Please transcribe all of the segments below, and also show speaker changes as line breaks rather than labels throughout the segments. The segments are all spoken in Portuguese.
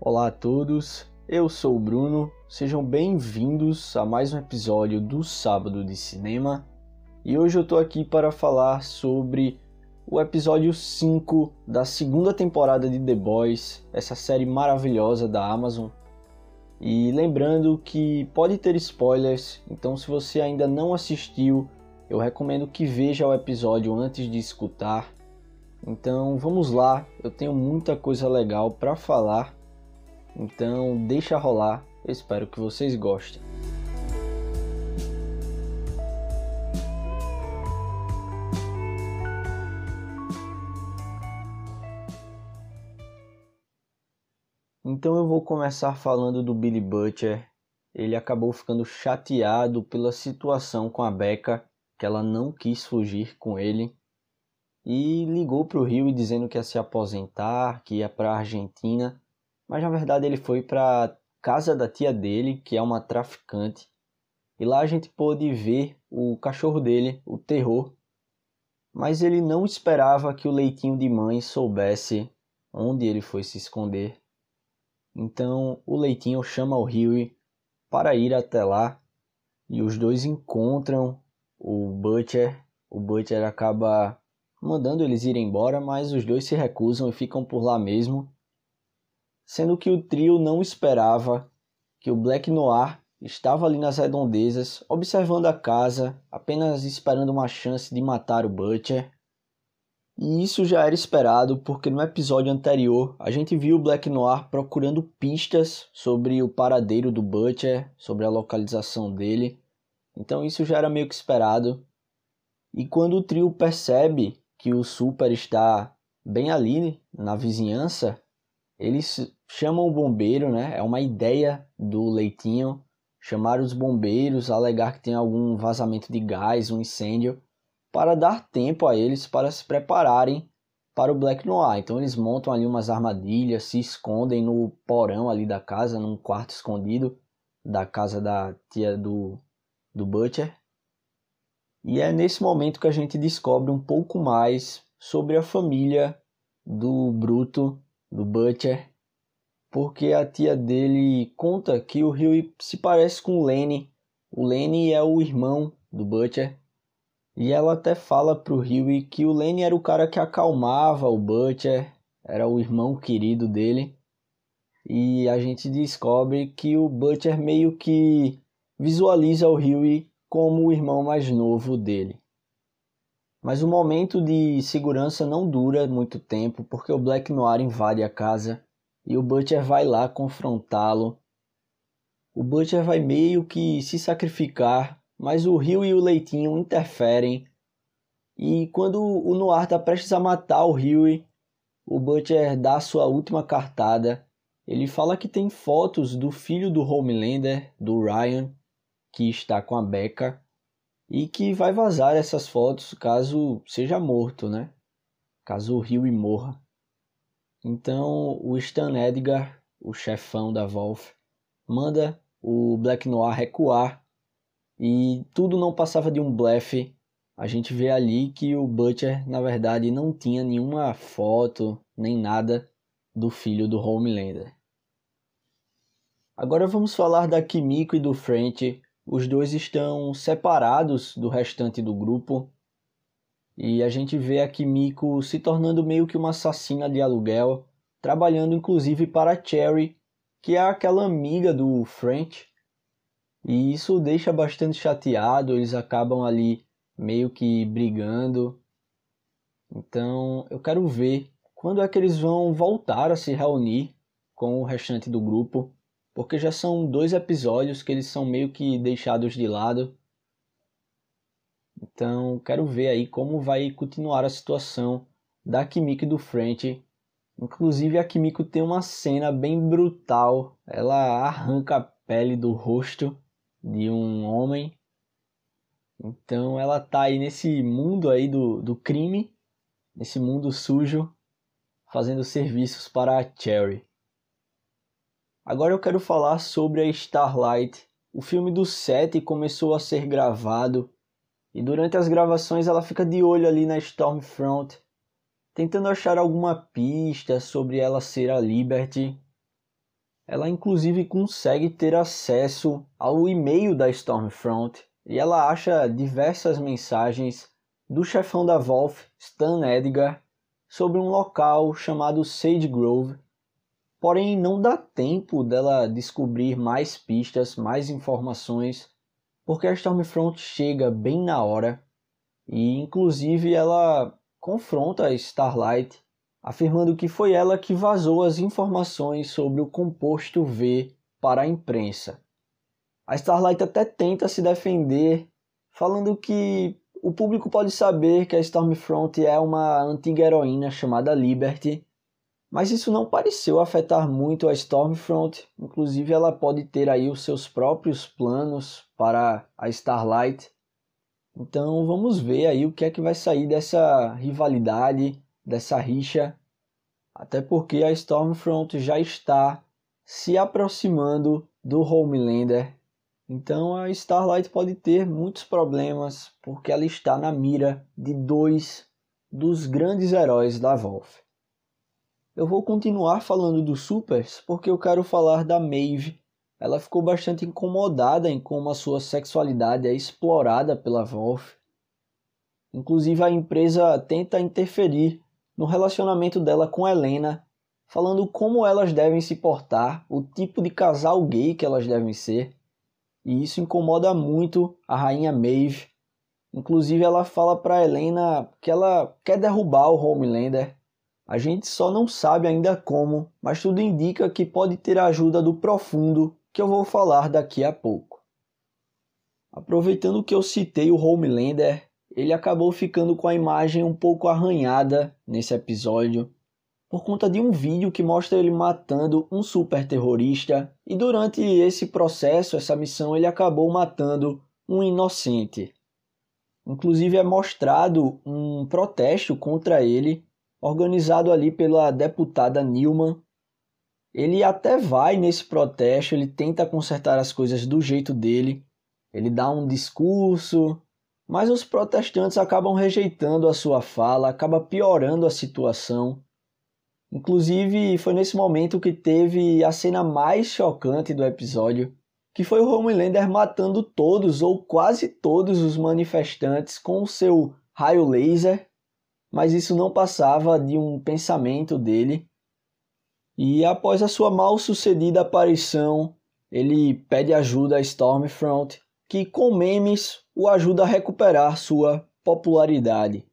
Olá a todos, eu sou o Bruno, sejam bem-vindos a mais um episódio do Sábado de Cinema e hoje eu tô aqui para falar sobre o episódio 5 da segunda temporada de The Boys, essa série maravilhosa da Amazon. E lembrando que pode ter spoilers, então se você ainda não assistiu, eu recomendo que veja o episódio antes de escutar. Então vamos lá, eu tenho muita coisa legal para falar então deixa rolar, eu espero que vocês gostem. Então eu vou começar falando do Billy Butcher. Ele acabou ficando chateado pela situação com a Becca, que ela não quis fugir com ele, e ligou para o Rio dizendo que ia se aposentar, que ia para a Argentina mas na verdade ele foi para casa da tia dele, que é uma traficante. E lá a gente pôde ver o cachorro dele, o terror. Mas ele não esperava que o leitinho de mãe soubesse onde ele foi se esconder. Então o leitinho chama o Huey para ir até lá e os dois encontram o Butcher. O Butcher acaba mandando eles ir embora, mas os dois se recusam e ficam por lá mesmo sendo que o trio não esperava que o Black Noir estava ali nas redondezas, observando a casa, apenas esperando uma chance de matar o Butcher. E isso já era esperado porque no episódio anterior a gente viu o Black Noir procurando pistas sobre o paradeiro do Butcher, sobre a localização dele. Então isso já era meio que esperado. E quando o trio percebe que o Super está bem ali na vizinhança, eles chamam o bombeiro, né? É uma ideia do Leitinho chamar os bombeiros, alegar que tem algum vazamento de gás, um incêndio, para dar tempo a eles para se prepararem para o Black Noir. Então eles montam ali umas armadilhas, se escondem no porão ali da casa, num quarto escondido da casa da tia do, do Butcher. E é nesse momento que a gente descobre um pouco mais sobre a família do Bruto, do Butcher, porque a tia dele conta que o Rio se parece com o Lenny. O Lenny é o irmão do Butcher. E ela até fala pro Rio que o Lenny era o cara que acalmava o Butcher, era o irmão querido dele. E a gente descobre que o Butcher meio que visualiza o Rio como o irmão mais novo dele. Mas o momento de segurança não dura muito tempo porque o Black Noir invade a casa e o Butcher vai lá confrontá-lo. O Butcher vai meio que se sacrificar, mas o Rio e o Leitinho interferem. E quando o Noir está prestes a matar o Rio, o Butcher dá sua última cartada. Ele fala que tem fotos do filho do Homelander, do Ryan, que está com a Becca, e que vai vazar essas fotos caso seja morto, né? Caso o Rio morra. Então o Stan Edgar, o chefão da Wolf, manda o Black Noir recuar e tudo não passava de um blefe. A gente vê ali que o Butcher, na verdade, não tinha nenhuma foto nem nada do filho do Homelander. Agora vamos falar da Kimiko e do French. Os dois estão separados do restante do grupo e a gente vê a Kimiko se tornando meio que uma assassina de aluguel, trabalhando inclusive para Cherry, que é aquela amiga do French. E isso deixa bastante chateado, eles acabam ali meio que brigando. Então eu quero ver quando é que eles vão voltar a se reunir com o restante do grupo, porque já são dois episódios que eles são meio que deixados de lado. Então, quero ver aí como vai continuar a situação da Kimiko e do French. Inclusive, a Kimiko tem uma cena bem brutal. Ela arranca a pele do rosto de um homem. Então, ela tá aí nesse mundo aí do, do crime, nesse mundo sujo, fazendo serviços para a Cherry. Agora eu quero falar sobre a Starlight. O filme do set começou a ser gravado e durante as gravações ela fica de olho ali na Stormfront, tentando achar alguma pista sobre ela ser a Liberty. Ela inclusive consegue ter acesso ao e-mail da Stormfront e ela acha diversas mensagens do chefão da Wolf, Stan Edgar, sobre um local chamado Sage Grove. Porém, não dá tempo dela descobrir mais pistas, mais informações, porque a Stormfront chega bem na hora e, inclusive, ela confronta a Starlight afirmando que foi ela que vazou as informações sobre o composto V para a imprensa. A Starlight até tenta se defender, falando que o público pode saber que a Stormfront é uma antiga heroína chamada Liberty, mas isso não pareceu afetar muito a Stormfront, inclusive ela pode ter aí os seus próprios planos para a Starlight. Então vamos ver aí o que é que vai sair dessa rivalidade dessa rixa, até porque a Stormfront já está se aproximando do Homelander. Então a Starlight pode ter muitos problemas porque ela está na mira de dois dos grandes heróis da Wolf. Eu vou continuar falando dos Supers porque eu quero falar da Maeve. Ela ficou bastante incomodada em como a sua sexualidade é explorada pela Wolf. Inclusive a empresa tenta interferir no relacionamento dela com Helena, falando como elas devem se portar, o tipo de casal gay que elas devem ser. E isso incomoda muito a rainha Maeve. Inclusive ela fala para Helena que ela quer derrubar o Homelander. A gente só não sabe ainda como, mas tudo indica que pode ter a ajuda do profundo, que eu vou falar daqui a pouco. Aproveitando que eu citei o Homelander, ele acabou ficando com a imagem um pouco arranhada nesse episódio por conta de um vídeo que mostra ele matando um super terrorista e durante esse processo, essa missão, ele acabou matando um inocente. Inclusive é mostrado um protesto contra ele, organizado ali pela deputada Newman. Ele até vai nesse protesto, ele tenta consertar as coisas do jeito dele, ele dá um discurso, mas os protestantes acabam rejeitando a sua fala, acaba piorando a situação. Inclusive, foi nesse momento que teve a cena mais chocante do episódio, que foi o Homelander matando todos ou quase todos os manifestantes com o seu raio laser, mas isso não passava de um pensamento dele. E após a sua mal sucedida aparição, ele pede ajuda a Stormfront, que com memes o ajuda a recuperar sua popularidade.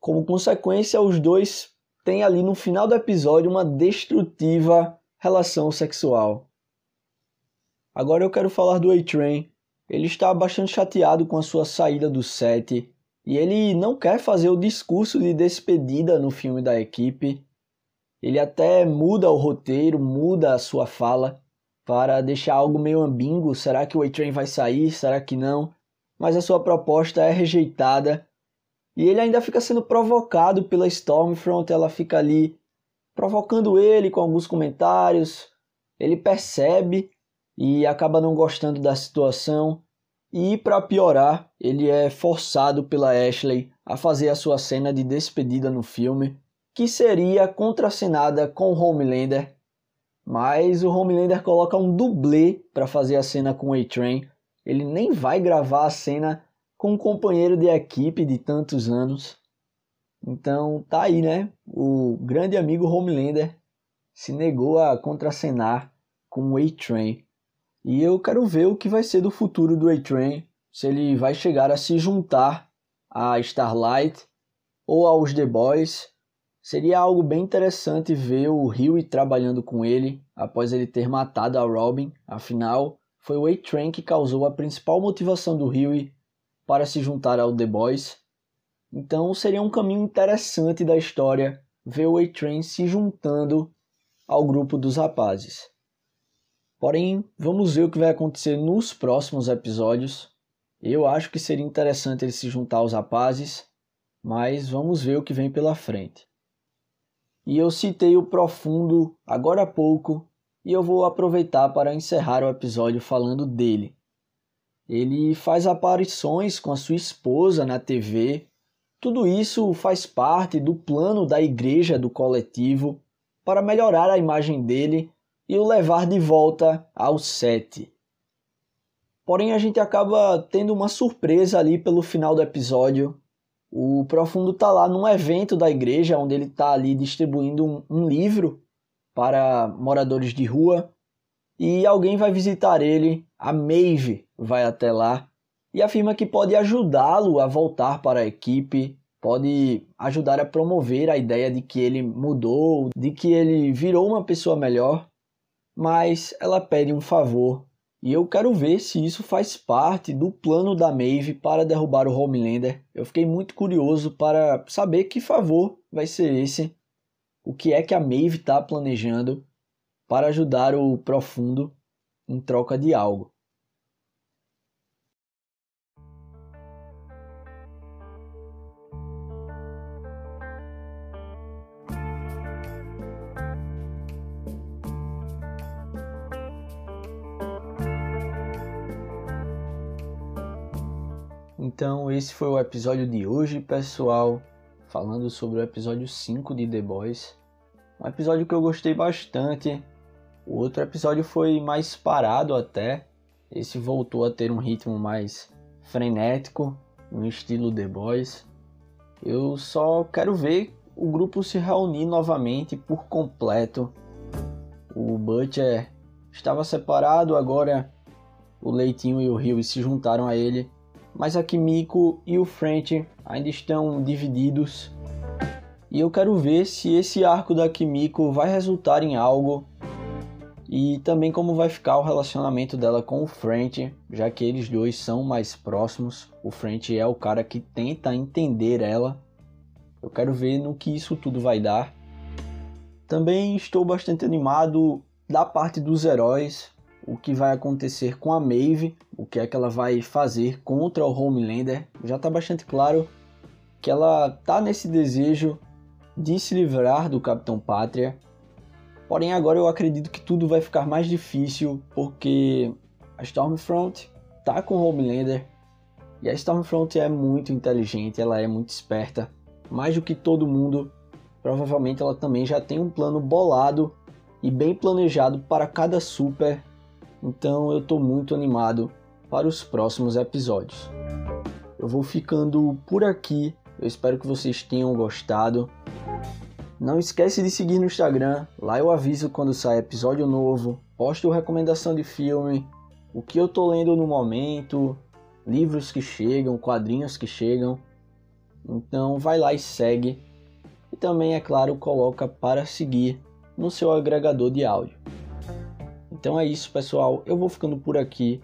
Como consequência, os dois têm ali no final do episódio uma destrutiva relação sexual. Agora eu quero falar do A-Train. Ele está bastante chateado com a sua saída do set e ele não quer fazer o discurso de despedida no filme da equipe. Ele até muda o roteiro, muda a sua fala para deixar algo meio ambíguo. Será que o A-Train vai sair? Será que não? Mas a sua proposta é rejeitada. E ele ainda fica sendo provocado pela Stormfront. Ela fica ali provocando ele com alguns comentários. Ele percebe e acaba não gostando da situação. E para piorar, ele é forçado pela Ashley a fazer a sua cena de despedida no filme, que seria contracenada com Homelander mas o Homelander coloca um dublê para fazer a cena com o A-Train. Ele nem vai gravar a cena com um companheiro de equipe de tantos anos. Então tá aí, né? O grande amigo Homelander se negou a contracenar com o A-Train. E eu quero ver o que vai ser do futuro do A-Train, se ele vai chegar a se juntar a Starlight ou aos The Boys Seria algo bem interessante ver o Huey trabalhando com ele após ele ter matado a Robin, afinal, foi o A-Train que causou a principal motivação do Huey para se juntar ao The Boys. Então seria um caminho interessante da história ver o A-Train se juntando ao grupo dos rapazes. Porém, vamos ver o que vai acontecer nos próximos episódios. Eu acho que seria interessante ele se juntar aos rapazes, mas vamos ver o que vem pela frente. E eu citei o profundo agora há pouco, e eu vou aproveitar para encerrar o episódio falando dele. Ele faz aparições com a sua esposa na TV. Tudo isso faz parte do plano da igreja do coletivo para melhorar a imagem dele e o levar de volta ao set. Porém, a gente acaba tendo uma surpresa ali pelo final do episódio. O Profundo está lá num evento da igreja, onde ele está ali distribuindo um, um livro para moradores de rua. E alguém vai visitar ele, a Maeve vai até lá e afirma que pode ajudá-lo a voltar para a equipe, pode ajudar a promover a ideia de que ele mudou, de que ele virou uma pessoa melhor, mas ela pede um favor e eu quero ver se isso faz parte do plano da Maeve para derrubar o Homelander. Eu fiquei muito curioso para saber que favor vai ser esse. O que é que a Maeve está planejando para ajudar o Profundo em troca de algo. Então, esse foi o episódio de hoje, pessoal, falando sobre o episódio 5 de The Boys. Um episódio que eu gostei bastante. O outro episódio foi mais parado até. Esse voltou a ter um ritmo mais frenético, no estilo The Boys. Eu só quero ver o grupo se reunir novamente por completo. O Butcher estava separado, agora o Leitinho e o Rio se juntaram a ele mas a Kimiko e o French ainda estão divididos. E eu quero ver se esse arco da Kimiko vai resultar em algo e também como vai ficar o relacionamento dela com o French, já que eles dois são mais próximos. O French é o cara que tenta entender ela. Eu quero ver no que isso tudo vai dar. Também estou bastante animado da parte dos heróis o que vai acontecer com a Maeve, o que é que ela vai fazer contra o Homelander. Já está bastante claro que ela está nesse desejo de se livrar do Capitão Pátria. Porém, agora eu acredito que tudo vai ficar mais difícil porque a Stormfront tá com o Homelander e a Stormfront é muito inteligente, ela é muito esperta, mais do que todo mundo. Provavelmente ela também já tem um plano bolado e bem planejado para cada super então eu estou muito animado para os próximos episódios. Eu vou ficando por aqui. Eu espero que vocês tenham gostado. Não esquece de seguir no Instagram, lá eu aviso quando sai episódio novo, posto recomendação de filme, o que eu tô lendo no momento, livros que chegam, quadrinhos que chegam. Então vai lá e segue. E também, é claro, coloca para seguir no seu agregador de áudio. Então é isso, pessoal. Eu vou ficando por aqui.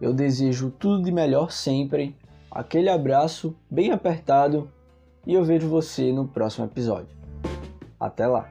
Eu desejo tudo de melhor sempre. Aquele abraço bem apertado e eu vejo você no próximo episódio. Até lá!